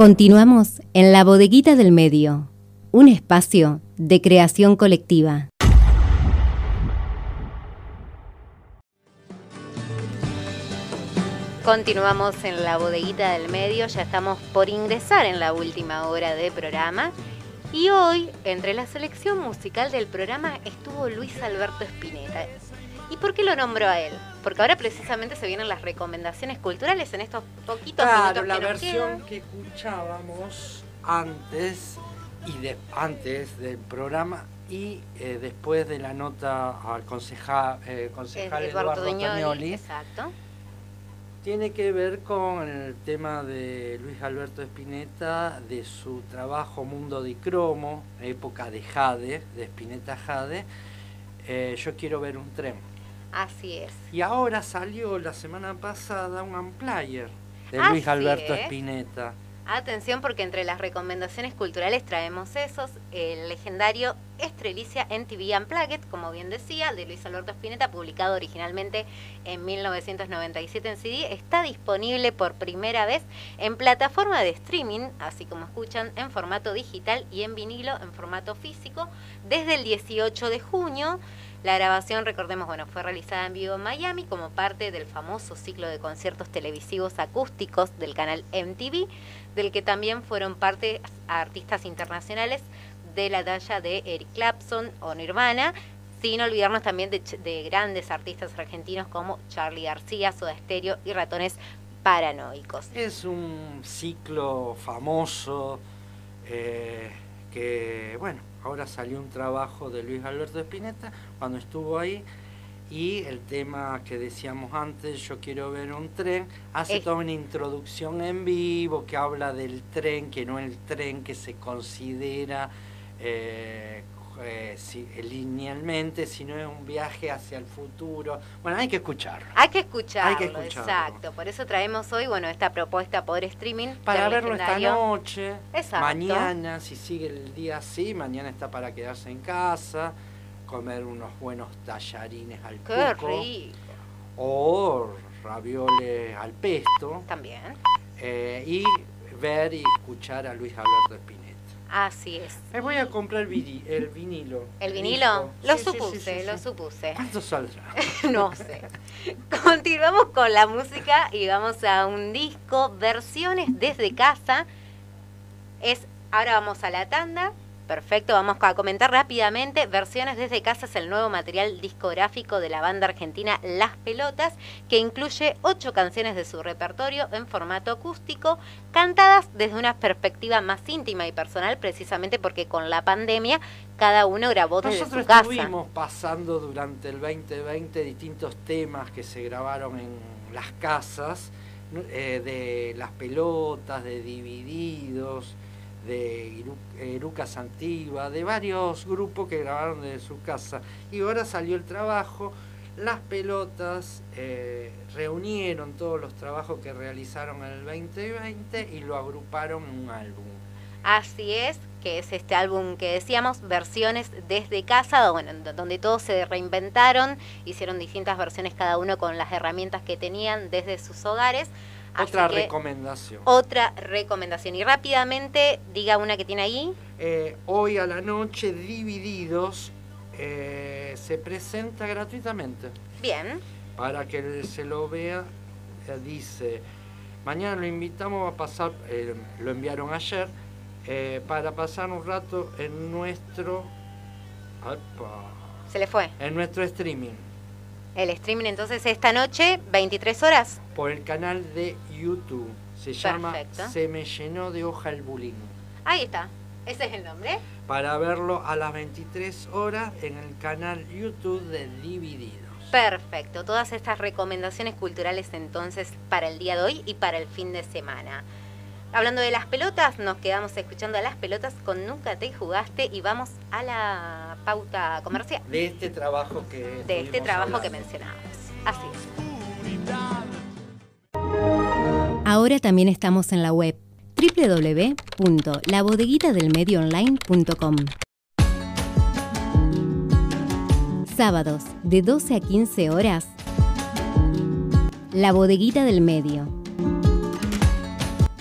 Continuamos en la bodeguita del medio, un espacio de creación colectiva. Continuamos en la bodeguita del medio, ya estamos por ingresar en la última hora de programa. Y hoy, entre la selección musical del programa, estuvo Luis Alberto Spinetta. ¿Y por qué lo nombró a él? Porque ahora precisamente se vienen las recomendaciones culturales en estos poquitos claro, minutos la que nos versión quedan. que escuchábamos antes y de, antes del programa y eh, después de la nota al concejal, eh, concejal Eduardo, Exacto. tiene que ver con el tema de Luis Alberto Spinetta, de su trabajo Mundo de Cromo, época de Jade, de Spinetta Jade. eh, yo quiero ver un tren. Así es. Y ahora salió la semana pasada un Amplayer de Ah, Luis Alberto ¿eh? Spinetta. Atención porque entre las recomendaciones culturales traemos esos, el legendario Estrelicia en TV Unplugged, como bien decía, de Luis Alberto Spinetta, publicado originalmente en 1997 en CD, está disponible por primera vez en plataforma de streaming, así como escuchan, en formato digital y en vinilo en formato físico, desde el 18 de junio. La grabación, recordemos, bueno, fue realizada en vivo en Miami como parte del famoso ciclo de conciertos televisivos acústicos del canal MTV, del que también fueron parte artistas internacionales de la talla de Eric Clapton o Nirvana, sin olvidarnos también de, de grandes artistas argentinos como Charlie García, Soda Stereo y Ratones Paranoicos. Es un ciclo famoso eh, que, bueno, ahora salió un trabajo de Luis Alberto Spinetta cuando estuvo ahí y el tema que decíamos antes, yo quiero ver un tren, hace Es- toda una introducción en vivo que habla del tren, que no el tren que se considera eh, eh, si- linealmente, sino es un viaje hacia el futuro. Bueno, hay que escucharlo. Hay que Hay que escucharlo. exacto. Por eso traemos hoy, bueno, esta propuesta por streaming. Para verlo esta noche, Exacto. mañana, si sigue el día así, mañana está para quedarse en casa, comer unos buenos tallarines al Qué cuco, rico. o ravioles al pesto, También. eh, y ver y escuchar a Luis Alberto Spinetta. Así es. Me voy a comprar el vinilo. ¿El vinilo? Lo Sí, sí, sí, supuse, sí, lo supuse. ¿Cuánto saldrá? no sé. Continuamos con la música y vamos a un disco, versiones desde casa. Es, ahora vamos a la tanda. Perfecto, vamos a comentar rápidamente. Versiones desde casa es el nuevo material discográfico de la banda argentina Las Pelotas, que incluye ocho canciones de su repertorio en formato acústico, cantadas desde una perspectiva más íntima y personal, precisamente porque con la pandemia cada uno grabó desde Nosotros su casa. estuvimos pasando durante el 2020 distintos temas que se grabaron en las casas, eh, de las pelotas, de Divididos, de Iru- Eruca Santiva, de varios grupos que grabaron desde su casa. Y ahora salió el trabajo, las pelotas eh, reunieron todos los trabajos que realizaron en el 2020 y lo agruparon en un álbum. Así es, que es este álbum que decíamos, versiones desde casa, bueno, do- donde todos se reinventaron, hicieron distintas versiones cada uno con las herramientas que tenían desde sus hogares. Otra recomendación. Otra recomendación. Y rápidamente, diga una que tiene ahí. Eh, hoy a la noche, Divididos, eh, se presenta gratuitamente. Bien, Para que se lo vea, eh, dice, mañana lo invitamos a pasar, eh, lo enviaron ayer, eh, para pasar un rato en nuestro, se le fue. en nuestro streaming, El streaming entonces esta noche, 23 horas. por el canal de YouTube. Se llama Perfecto. Se me llenó de hoja el bullying. Ahí está. Ese es el nombre. Para verlo a las 23 horas en el canal YouTube de Divididos. Perfecto, todas estas recomendaciones culturales entonces para el día de hoy y para el fin de semana. Hablando de las pelotas, nos quedamos escuchando a las pelotas con Nunca te jugaste y vamos a la pauta comercial de este trabajo que de este trabajo que mencionábamos. Así es. Ahora también estamos en la web www.labodeguitadelmedioonline.com. Sábados de 12 a 15 horas. La Bodeguita del Medio.